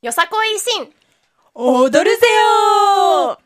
よさこい維新踊るぜよ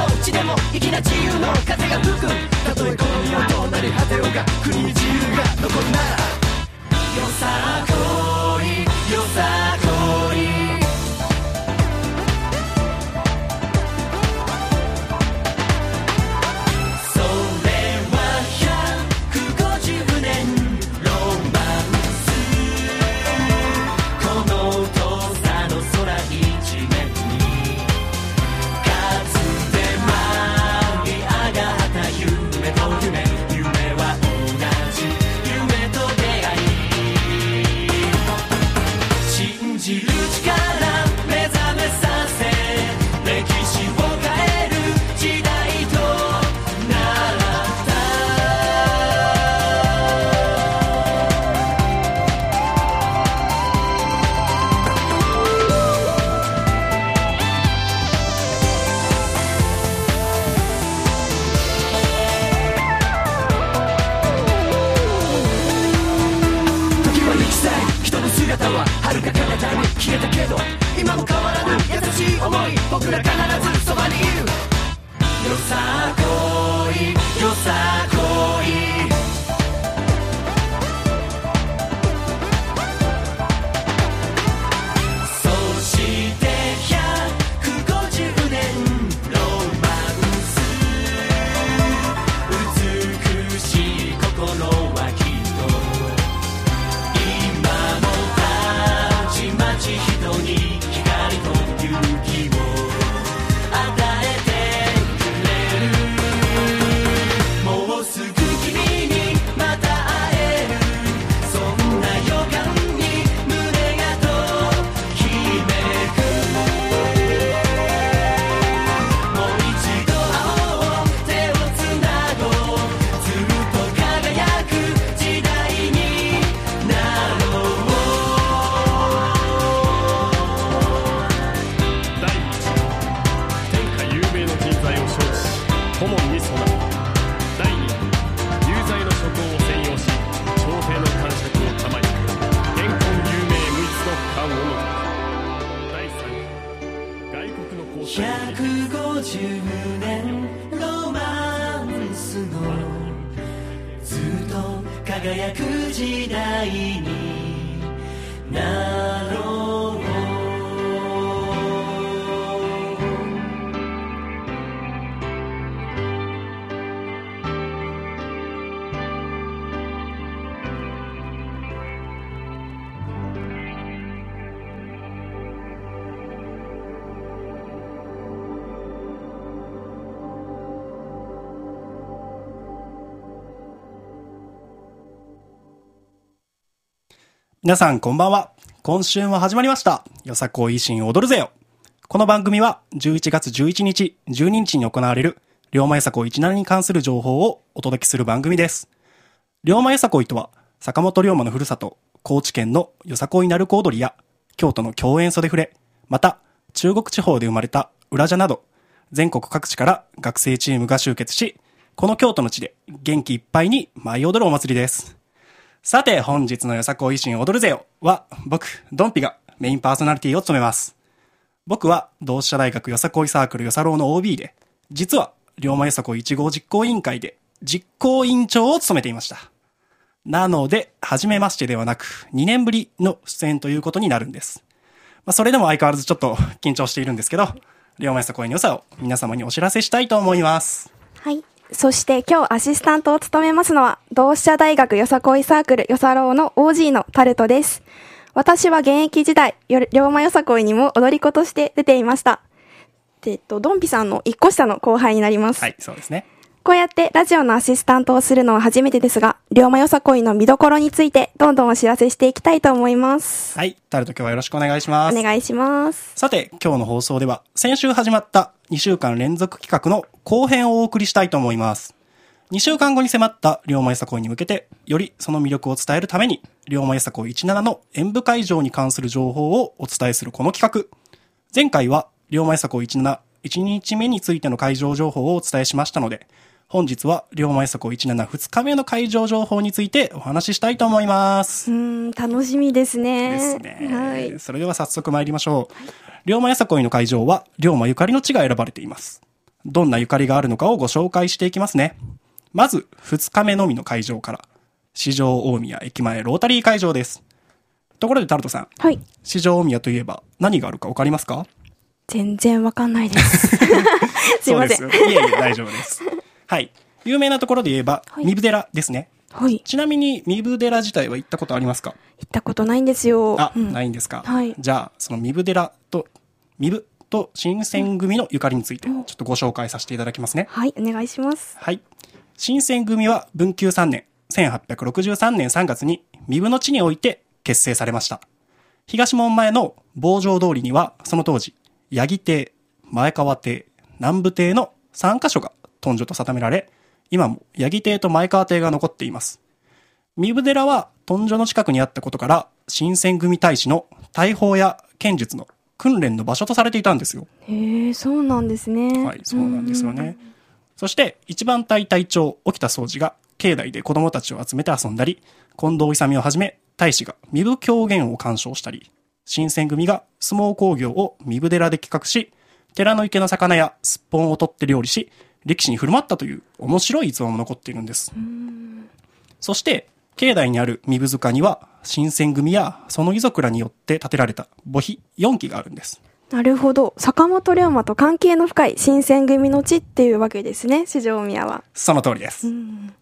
のうちでも粋な自由の風が吹く。たとえこの世はどうなり果てようが国に自由が残るならよさこ皆さんこんばんは。今週も始まりました。よさこい維新踊るぜよ。この番組は11月11日、12日に行われる龍馬よさこい17に関する情報をお届けする番組です。龍馬よさこいとは、坂本龍馬のふるさと、高知県のよさこい鳴子踊りや、京都の共演袖触れ、また、中国地方で生まれた裏者など、全国各地から学生チームが集結し、この京都の地で元気いっぱいに舞い踊るお祭りです。さて、本日のよさこい維新踊るぜよは、僕、ドンピがメインパーソナリティを務めます。僕は、同志社大学よさこいサークルよさろうの OB で、実は、龍馬よさこ1号実行委員会で、実行委員長を務めていました。なので、初めましてではなく、2年ぶりの出演ということになるんです。まあ、それでも相変わらずちょっと緊張しているんですけど、龍馬よさこいの良さを皆様にお知らせしたいと思います。はい。そして今日アシスタントを務めますのは、同志社大学よさこいサークルよさろうの OG のタルトです。私は現役時代、龍馬よさこいにも踊り子として出ていました。えっと、ドンピさんの一個下の後輩になります。はい、そうですね。こうやってラジオのアシスタントをするのは初めてですが、龍馬よさこいの見どころについてどんどんお知らせしていきたいと思います。はい、タルト今日はよろしくお願いします。お願いします。さて、今日の放送では、先週始まった2週間連続企画の後編をお送りしたいと思います。2週間後に迫った龍馬よさこいに向けて、よりその魅力を伝えるために、龍馬よさこい17の演舞会場に関する情報をお伝えするこの企画。前回は、龍馬よさこい17、1日目についての会場情報をお伝えしましたので、本日は龍馬よさこい17、2日目の会場情報についてお話ししたいと思いますう。ーん、楽しみですね。ですね。はい。それでは早速参りましょう。龍馬よさこいの会場は、龍馬ゆかりの地が選ばれています。どんなゆかりがあるのかをご紹介していきますね。まず、2日目のみの会場から。市場大宮駅前ロータリー会場です。ところでタルトさん、はい。市場大宮といえば何があるかわかりますか？全然わかんないです。すいません。そうです。いえいえ、大丈夫です。はい。有名なところで言えば、はい三部寺ですね。はい。ちなみに、三部寺自体は行ったことありますか？行ったことないんですよ。あ、うんないんですか。はいじゃあ、その三部寺と、三部と新選組のゆかりについて、ちょっとご紹介させていただきますね。はい、お願いします。はい。新選組は文久3年、1863年3月に三部の地において結成されました。東門前の坊城通りには、その当時、八木邸、前川邸、南部邸の3カ所が頓所と定められ、今も八木邸と前川邸が残っています。三部寺は頓所の近くにあったことから、新選組大使の大砲や剣術の訓練の場所とされていたんですよ。へえ、そうなんですね。はい、そうなんですよね。そして、一番隊隊長、沖田総司が、境内で子供たちを集めて遊んだり、近藤勇をはじめ、大使が身部狂言を鑑賞したり、新選組が相撲工業を身部寺で企画し、寺の池の魚やすっぽんを取って料理し、力士に振る舞ったという面白い逸話も残っているんです。そして、境内にある身部塚には、新選組やその遺族らによって建てられた墓碑4基があるんです。なるほど。坂本龍馬と関係の深い新選組の地っていうわけですね、四条宮は。その通りです。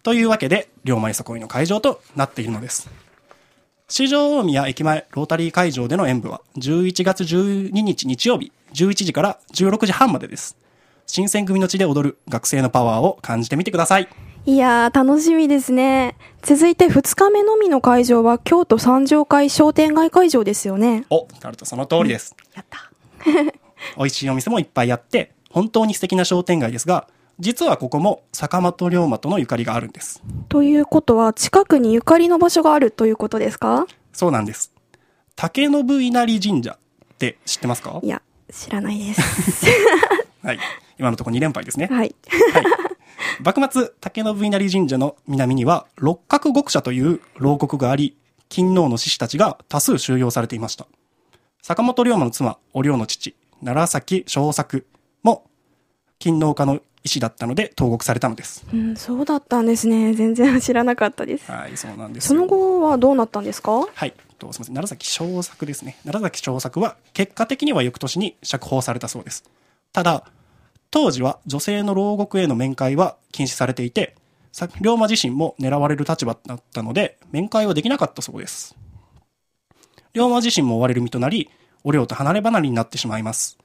というわけで、龍馬よさこいの会場となっているのです。四条大宮駅前ロータリー会場での演舞は、11月12日日曜日、11時から16時半までです。新選組の地で踊る学生のパワーを感じてみてください。いやー、楽しみですね。続いて2日目のみの会場は京都三条会商店街会場ですよね。お、タルトその通りです。やった。美味しいお店もいっぱいあって、本当に素敵な商店街ですが、実はここも坂本龍馬とのゆかりがあるんです。ということは、近くにゆかりの場所があるということですか？そうなんです。竹信稲荷神社って知ってますか？いや、知らないです。はい。今のところ2連敗ですね。はい。幕末、竹信稲荷神社の南には、六角極社という牢獄があり、勤王の志士たちが多数収容されていました。坂本龍馬の妻、お龍の父、奈良崎正作も、勤王家の医師だったので投獄されたのです。うん、そうだったんですね。全然知らなかったです。はい、そうなんですそよの後はどうなったんですか？はい。とすみません。奈良崎正作ですね。奈良崎正作は、結果的には翌年に釈放されたそうです。ただ、当時は女性の牢獄への面会は禁止されていて、さ龍馬自身も狙われる立場だったので、面会はできなかったそうです。龍馬自身も追われる身となり、お龍と離れ離れになってしまいます。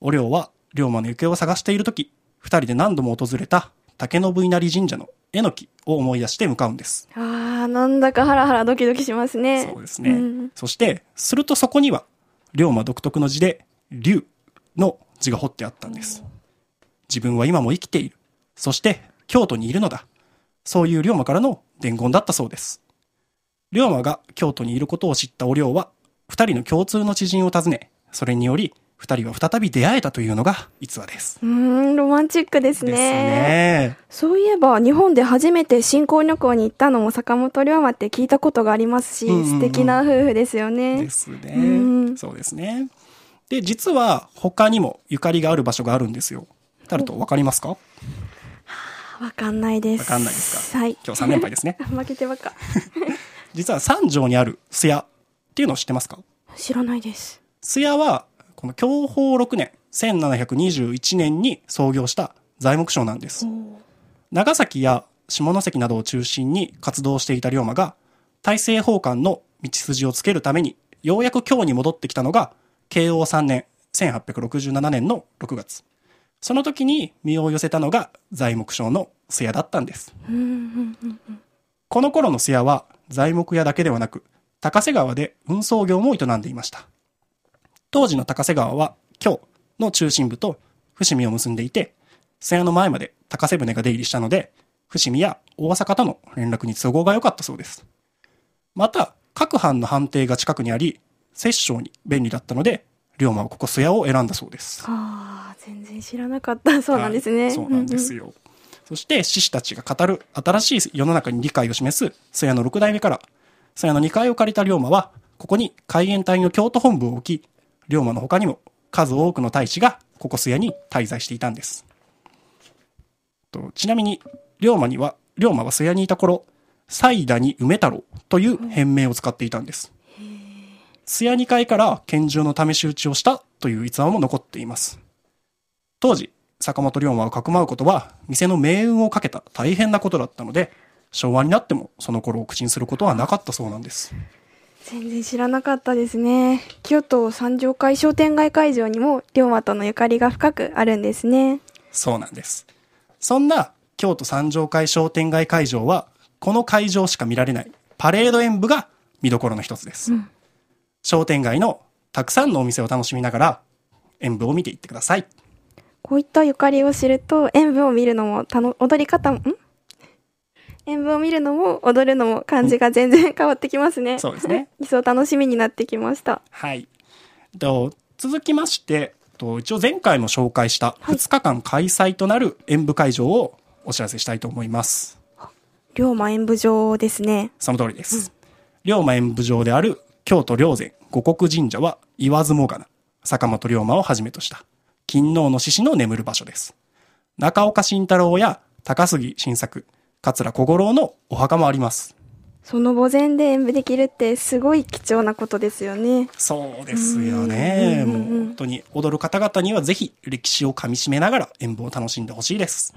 お龍は龍馬の行方を探しているとき、二人で何度も訪れた竹信稲荷神社の絵の木を思い出して向かうんです。あー、なんだかハラハラドキドキしますね。そうですね。んそして、するとそこには、龍馬独特の字で、龍の字が彫ってあったんです。自分は今も生きている。そして、京都にいるのだ。そういう龍馬からの伝言だったそうです。龍馬が京都にいることを知ったお龍は、二人の共通の知人を訪ね、それにより、二人は再び出会えたというのが逸話です。うーん、ロマンチックですね。ですね。そういえば、日本で初めて新婚旅行に行ったのも坂本龍馬って聞いたことがありますし、うんうんうん素敵な夫婦ですよね。ですね。うんそうですね。で、実は他にもゆかりがある場所があるんですよ。タルトわかりますか？わかんないです。わかんないですか？はい。今日3連敗ですね。負けてばっか。実は三条にある須屋っていうのを知ってますか？知らないです。須屋は、この享保6年、1721年に創業した材木商なんです。長崎や下関などを中心に活動していた龍馬が、大政奉還の道筋をつけるために、ようやく京に戻ってきたのが、慶応3年、1867年の6月。その時に身を寄せたのが材木商の須谷だったんです。この頃の須谷は材木屋だけではなく、高瀬川で運送業も営んでいました。当時の高瀬川は京の中心部と伏見を結んでいて、須谷の前まで高瀬船が出入りしたので、伏見や大阪との連絡に都合が良かったそうです。また、各藩の判定が近くにあり、摂政に便利だったので、龍馬はここ須谷を選んだそうです。ああ、全然知らなかった。そうなんですね。はいそうなんですよ。そして、志士たちが語る新しい世の中に理解を示す、須谷の六代目から、須谷の2階を借りた龍馬は、ここに海援隊の京都本部を置き、龍馬の他にも数多くの大使がここ須谷に滞在していたんです。とちなみに、龍馬には、龍馬は須谷にいた頃、西田に梅太郎という変名を使っていたんです。須谷2階から拳銃の試し撃ちをしたという逸話も残っています。当時、坂本龍馬をかくまうことは、店の命運をかけた大変なことだったので、昭和になってもその頃を口にすることはなかったそうなんです。全然知らなかったですね。京都三条会商店街会場にも龍馬とのゆかりが深くあるんですね。そうなんです。そんな京都三条会商店街会場は、この会場しか見られないパレード演舞が見どころの一つです。商店街のたくさんのお店を楽しみながら演舞を見ていってください。こういったゆかりを知ると演舞を見るのもたの踊り方もん？演舞を見るのも踊るのも感じが全然変わってきますね。そうですね。一層楽しみになってきました。はい。と続きまして、と一応前回も紹介した2日間開催となる演舞会場をお知らせしたいと思います。龍馬演舞場ですね。その通りです。龍馬演舞場である京都霊山五国神社は言わずもがな、坂本龍馬をはじめとした、勤王の獅子の眠る場所です。中岡慎太郎や高杉晋作、桂小五郎のお墓もあります。その墓前で演舞できるってすごい貴重なことですよね。そうですよね。もう本当に踊る方々にはぜひ歴史をかみしめながら演舞を楽しんでほしいです。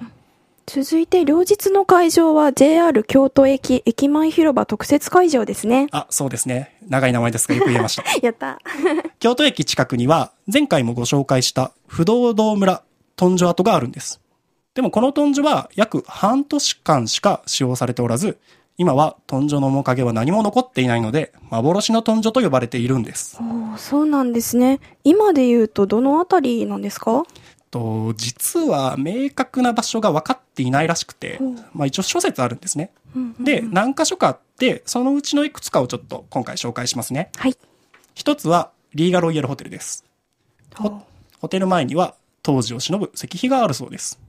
続いて両日の会場は JR 京都駅駅前広場特設会場ですね。あ、そうですね。長い名前ですがよく言えました。やった。京都駅近くには、前回もご紹介した不動堂村トンジョ跡があるんです。でもこのトンジョは約半年間しか使用されておらず、今はトンジョの面影は何も残っていないので、幻のトンジョと呼ばれているんです。そうなんですね。今で言うとどのあたりなんですか？と、実は明確な場所が分かっていないらしくて、まあ一応諸説あるんですね。で、何箇所かあって、そのうちのいくつかをちょっと今回紹介しますね。はい。一つは、リーガロイヤルホテルです。ホホテル前には、当時を忍ぶ石碑があるそうです。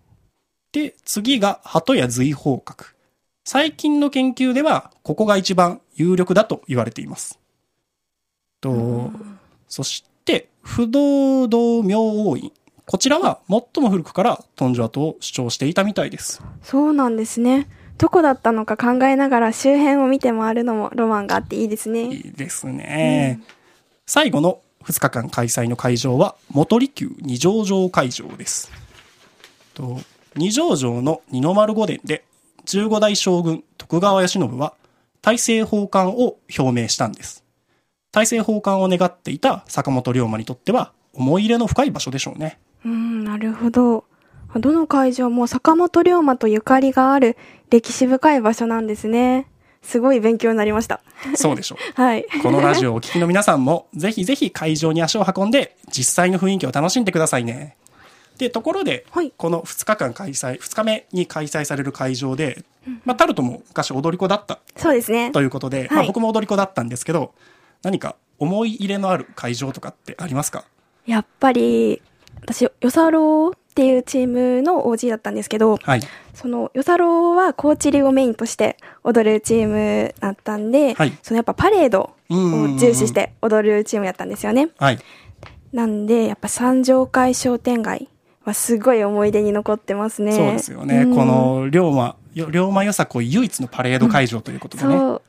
で、次が、鳩屋随宝閣。最近の研究では、ここが一番有力だと言われています。と、そして、不動堂明王院。こちらは最も古くからトンジョ跡を主張していたみたいです。そうなんですね。どこだったのか考えながら周辺を見て回るのもロマンがあっていいですいね。いですね。最後の2日間開催の会場は、元利休二条城会場です。と二条城の二の丸御殿で、15代将軍徳川慶喜は、大政奉還を表明したんです。大政奉還を願っていた坂本龍馬にとっては、思い入れの深い場所でしょうね。うん、なるほど。どの会場も坂本龍馬とゆかりがある歴史深い場所なんですね。すごい勉強になりました。そうでしょう。はい。このラジオをお聞きの皆さんも、ぜひぜひ会場に足を運んで、実際の雰囲気を楽しんでくださいね。で、ところで、はいこの2日間開催、2日目に開催される会場で、まあ、タルトも昔踊り子だったそうですね。ということで、はいまあ、僕も踊り子だったんですけど、何か思い入れのある会場とかってありますか？やっぱり、私、よさろうっていうチームの OG だったんですけど、はい。その、よさろうはコーチリをメインとして踊るチームだったんで、はいそのやっぱパレードうんを重視して踊るチームやったんですよね。はい。なんで、やっぱ三条会商店街はすごい思い出に残ってますね。そうですよね。うんこの、龍馬、よ龍馬よさこい唯一のパレード会場ということでね。そう、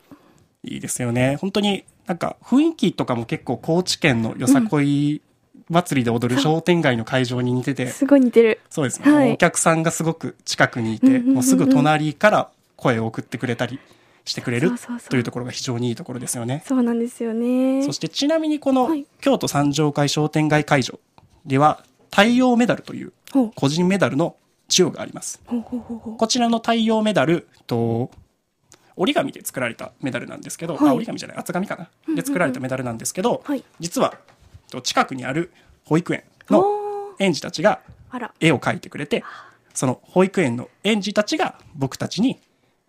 いいですよね。本当になんか雰囲気とかも結構高知県のよさこい祭りで踊る商店街の会場に似てて、すごい似てる。そうです。ね。はい。お客さんがすごく近くにいて、もうすぐ隣から声を送ってくれたりしてくれるというところが非常にいいところですよね。そうなんですよね。そしてちなみにこのはい。京都三条会商店街会場では太陽メダルという個人メダルの授与があります。こちらの太陽メダルと折り紙で作られたメダルなんですけど、はい。あ折り紙じゃない厚紙かな。で作られたメダルなんですけど、はい。実はと近くにある保育園の園児たちが。絵を描いてくれてその保育園の園児たちが僕たちに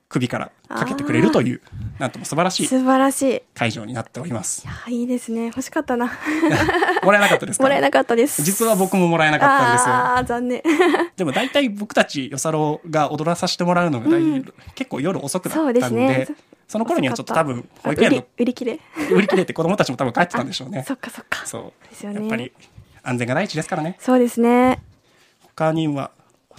首からかけてくれるというなんとも素晴らしい素晴らしい。い会場になっておりますや、いいですね。欲しかったな。もらえなかったですか？もらえなかったです。実は僕ももらえなかったんですよあ残念。でも大体僕たちよさろうが踊らさせてもらうのが大、結構夜遅くなったんでねその頃にはちょっと多分保育園の売り切れ？売り切れて子供たちも多分帰ってたんでしょうね そっかそっか。そうですよねやっぱり安全が第一ですからねそうですね。他には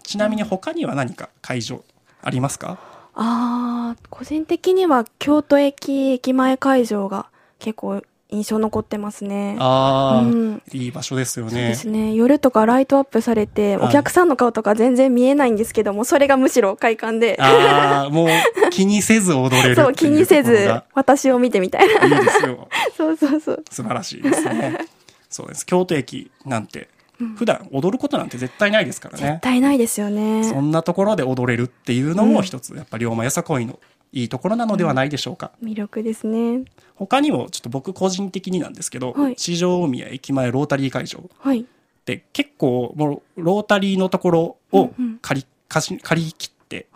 ちなみに他には何か会場ありますか？ああ、個人的には京都駅駅前会場が結構印象残ってますね。ああ、うんいい場所ですよそうでねすね。夜とかライトアップされて、はいお客さんの顔とか全然見えないんですけども、それがむしろ快感で、ああもう気にせず踊れる そう、気にせず私を見てみたいな。いいですよ そうそうそう。素晴らしいですね そうです京都駅なんて普段踊ることなんて絶対ないですからね絶対ないですよね。そんなところで踊れるっていうのも一つ、やっぱり龍馬よさこいのいいところなのではないでしょうか。魅力ですね。他にもちょっと僕個人的になんですけど、はい。四条宮駅前ロータリー会場。っはい。て結構もうロータリーのところをうんうん。借り、借り借り切って。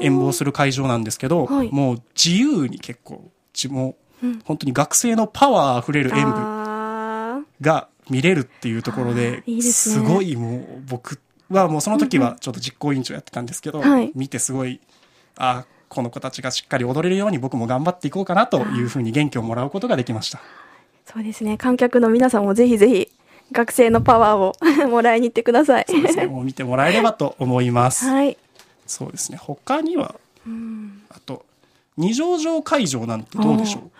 演舞する会場なんですけど、はい。もう自由に結構、ちもううん。本当に学生のパワーあふれる演舞あが見れるっていうところですね。ごいもう僕はもうその時はちょっと実行委員長やってたんですけど、はい。見てすごいあこの子たちがしっかり踊れるように僕も頑張っていこうかなというふうに元気をもらうことができました。ーそうですね。観客の皆さんもぜひぜひ、学生のパワーをもらいに行ってください。そうですね。もう見てもらえればと思います。はい。そうですね。他には、うんあと、二条城会場なんてどうでしょう？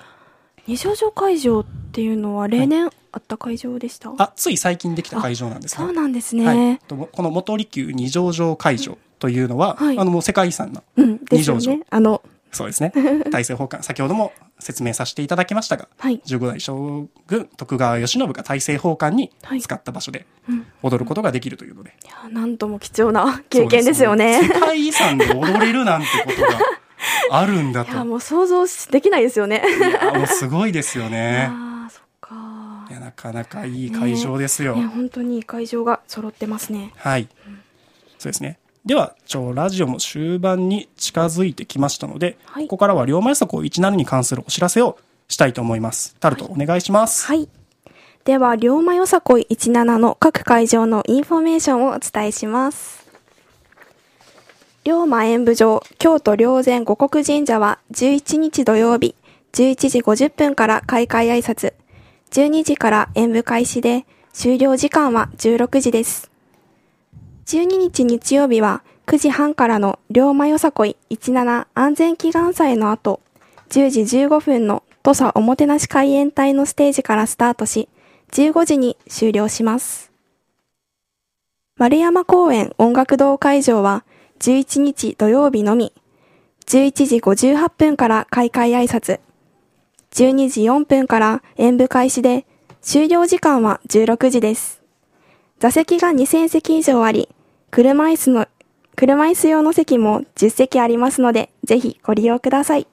二条城会場っていうのは例年あった会場でした、あ、つい最近できた会場なんですね。そうなんですね。はい。とこの元利休二条城会場というのは、はいあのもう世界遺産のうん。ですよ二条ね。あの、そうですね。大政奉還、先ほども説明させていただきましたが、はい。15代将軍徳川慶喜が大政奉還にはい使った場所でうん踊ることができるというので。いや、なんとも貴重な経験ですよね。そう世界遺産で踊れるなんてことがあるんだいや、と。もう想像しできないですよね。いや、もうすごいですよね。ああ、そっかい。や、なかなかいい会場ですよ。ね、本当にいい会場が揃ってますね。はい。そうですね。では、ちょ、ラジオも終盤に近づいてきましたので、はいここからは龍馬予測を17に関するお知らせをしたいと思います。タルト、お願いします。はい。では、龍馬よさこい17の各会場のインフォメーションをお伝えします。龍馬演舞場京都霊山護国神社は11日土曜日11時50分から開会挨拶、12時から演舞開始で終了時間は16時です。12日日曜日は9時半からの龍馬よさこい17安全祈願祭の後、10時15分の土佐おもてなし海援隊のステージからスタートし、15時に終了します。丸山公園音楽堂会場は11日土曜日のみ、11時58分から開会挨拶、12時4分から演舞開始で、終了時間は16時です。座席が2000席以上あり、車椅子の、車椅子用の席も10席ありますので、ぜひご利用ください。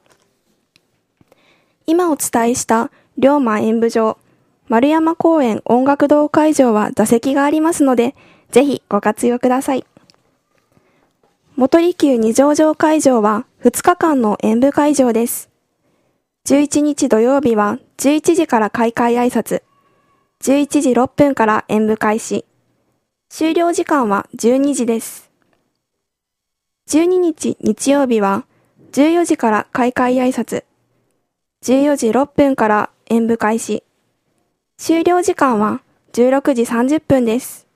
今お伝えした龍馬演舞場、丸山公園音楽堂会場は座席がありますので、ぜひご活用ください。元利休二条城会場は2日間の演舞会場です。11日土曜日は11時から開会挨拶、11時6分から演舞開始、終了時間は12時です。12日日曜日は14時から開会挨拶、14時6分から演舞開始。終了時間は16時30分です。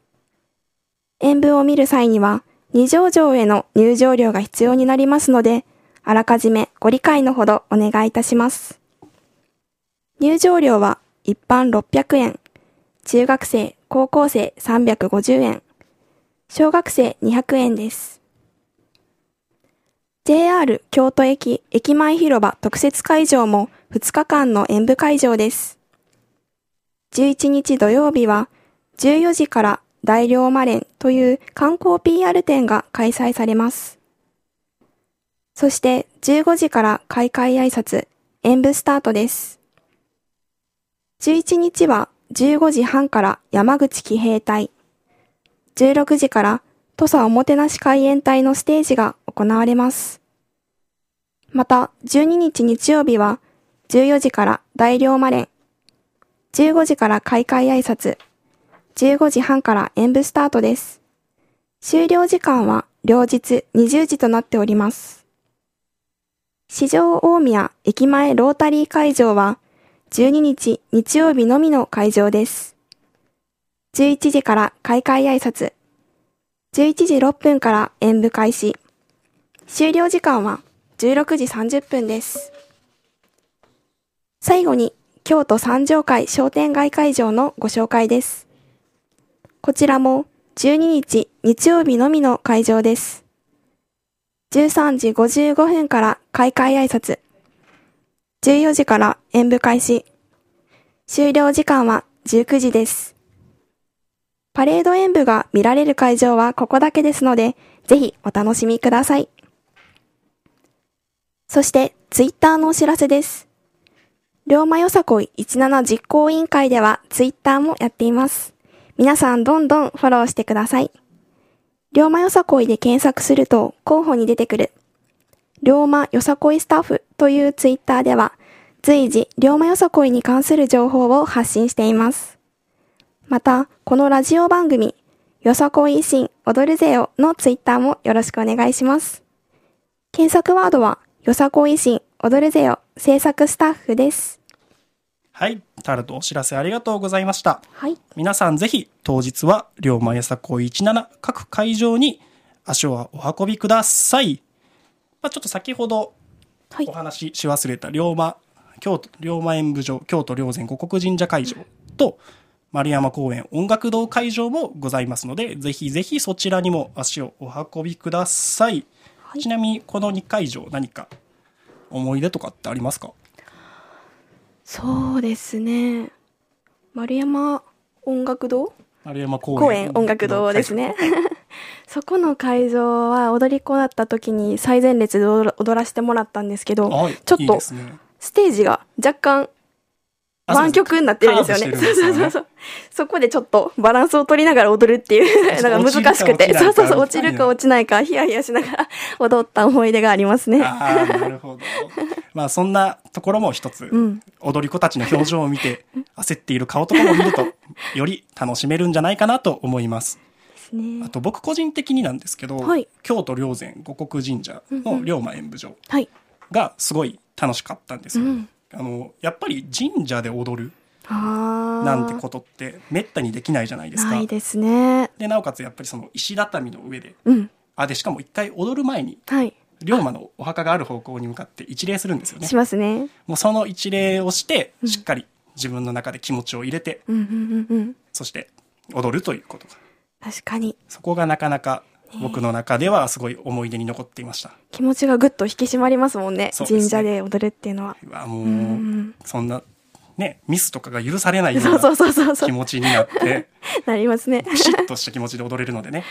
演舞を見る際には、二条城への入場料が必要になりますので、あらかじめご理解のほどお願いいたします。入場料は一般600円、中学生、高校生350円、小学生200円です。JR 京都駅駅前広場特設会場も2日間の演舞会場です。11日土曜日は14時から大龍馬連という観光 PR 展が開催されます。そして15時から開会挨拶、演舞スタートです。11日は15時半から山口騎兵隊、16時から土佐おもてなし海援隊のステージが行われます。また、12日日曜日は14時から大龍馬連、15時から開会挨拶、15時半から演舞スタートです。終了時間は両日20時となっております。市場大宮駅前ロータリー会場は12日日曜日のみの会場です。11時から開会挨拶、11時6分から演舞開始、終了時間は16時30分です。最後に京都三条会商店街会場のご紹介です。こちらも12日日曜日のみの会場です。13時55分から開会挨拶。14時から演舞開始。終了時間は19時です。パレード演舞が見られる会場はここだけですので、ぜひお楽しみください。そして、ツイッターのお知らせです。龍馬よさこい17実行委員会ではツイッターもやっています。皆さんどんどんフォローしてください。龍馬よさこいで検索すると候補に出てくる、龍馬よさこいスタッフというツイッターでは、随時龍馬よさこいに関する情報を発信しています。また、このラジオ番組、よさこい維新踊るぜよのツイッターもよろしくお願いします。検索ワードは、よさこ維新踊るぜよ制作スタッフです。はい。タルトお知らせありがとうございました。はい。皆さんぜひ当日は龍馬やさこい17各会場に足をお運びください。まあ、ちょっと先ほどはいお。話しし忘れた龍馬、京都、龍馬演舞場、京都霊山五国神社会場と丸山公園音楽堂会場もございますので、ぜひぜひそちらにも足をお運びください。はいちなみにこの2会場何か思い出とかってありますか？そうですね。丸山音楽堂？丸山公園音楽堂ですね。そこの会場は踊り子だった時に最前列で踊らせてもらったんですけど、はいちょっとステージが若干あ湾曲になってるんですよね。そうそうそうそう。そこでちょっとバランスを取りながら踊るっていう、なんか難しくて、そうそうそう、落ちるか落ちないか、ヒヤヒヤしながら 踊った思い出がありますね。ああ、なるほど。まあそんなところも一つ、ん踊り子たちの表情を見て、焦っている顔とかも見ると、より楽しめるんじゃないかなと思います。ですねあと僕個人的になんですけど、はい京都霊山五国神社の龍馬演舞場はい。がすごい楽しかったんですよ。うんあの、やっぱり神社で踊るなんてことってめったにできないじゃないですか。ないですね。で、なおかつやっぱりその石畳の上で、うん。あ、で、しかも一回踊る前に、はい。龍馬のお墓がある方向に向かって一礼するんですよねし。ますね。もうその一礼をして、しっかり自分の中で気持ちを入れて、うん。そして踊るということが。確かに。そこがなかなか僕の中ではすごい思い出に残っていました。気持ちがぐっと引き締まりますもんね。ね神社で踊るっていうのは。うわ、もう、うん。そんな、ね、ミスとかが許されないようそうそうなそうそうそう。気持ちになって、なりますね。ピシッとした気持ちで踊れるのでね、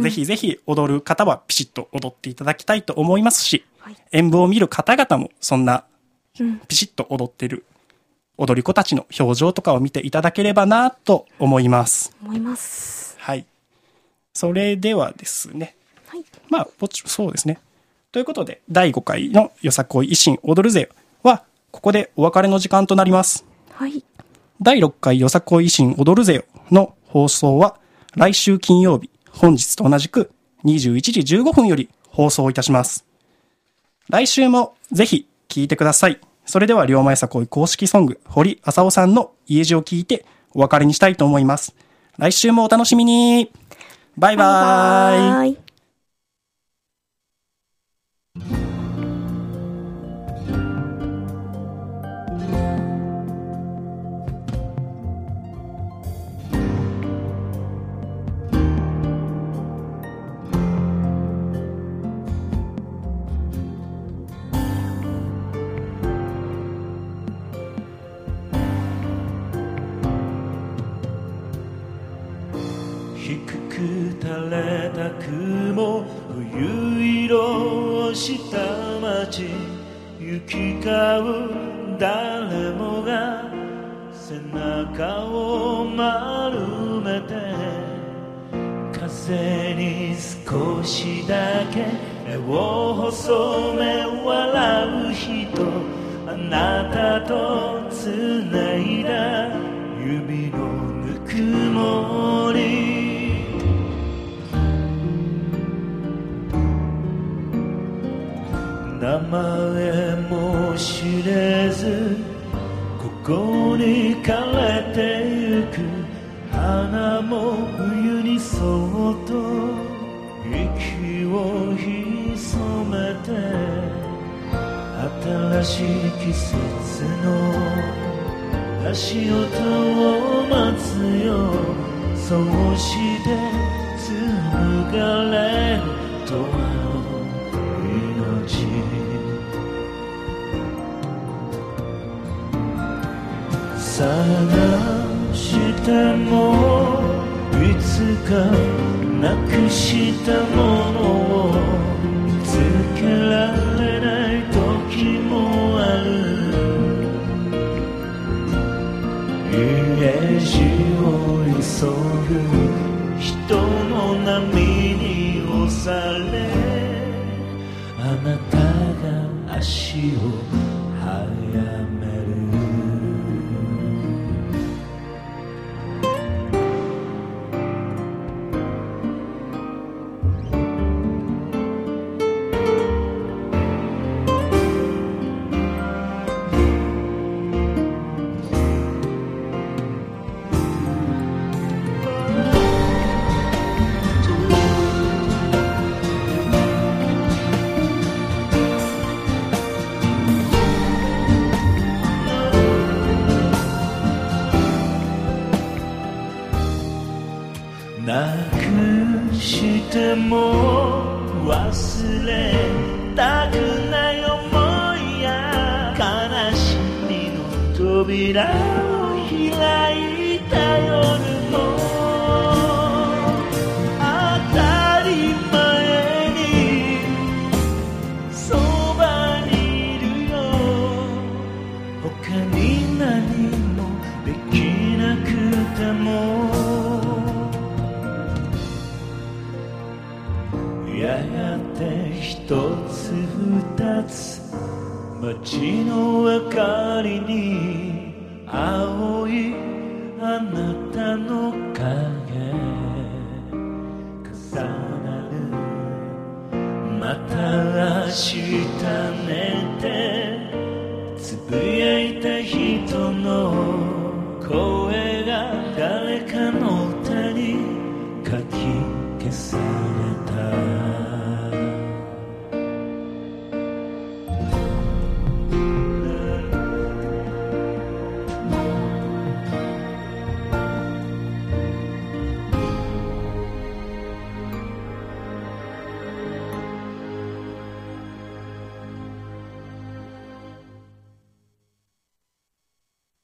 ぜひぜひ踊る方はピシッと踊っていただきたいと思いますし、はい演舞を見る方々もそんなうんピシッと踊ってる踊り子たちの表情とかを見ていただければなと思います。思います。はい。それではですね、はい。まあ、ぼちそうですね。ということで、第5回のよさこい維新踊るぜは、ここでお別れの時間となります。はい。第6回よさこい維新踊るぜよの放送は、来週金曜日、本日と同じく21時15分より放送いたします。来週もぜひ聴いてください。それでは、龍馬よさこい公式ソング、堀浅尾さんの家路を聞いてお別れにしたいと思います。来週もお楽しみにバイバイ。バイバれた雲冬色をした街行き交う誰もが背中を丸めて風に少しだけ目を細め笑う人あなたとつないだ指のぬくもり前も知れずここに枯れてゆく花も冬にそっと息を潜めて新しい季節の足音を待つよ。そうして紡がれるとは探してもいつかなくしたものを見つけられない時もある。家路を急ぐ人の波に押されあなたが足を早めやがて一つ二つ。街の明かりに青いあなたの影。重なる。また明日ね。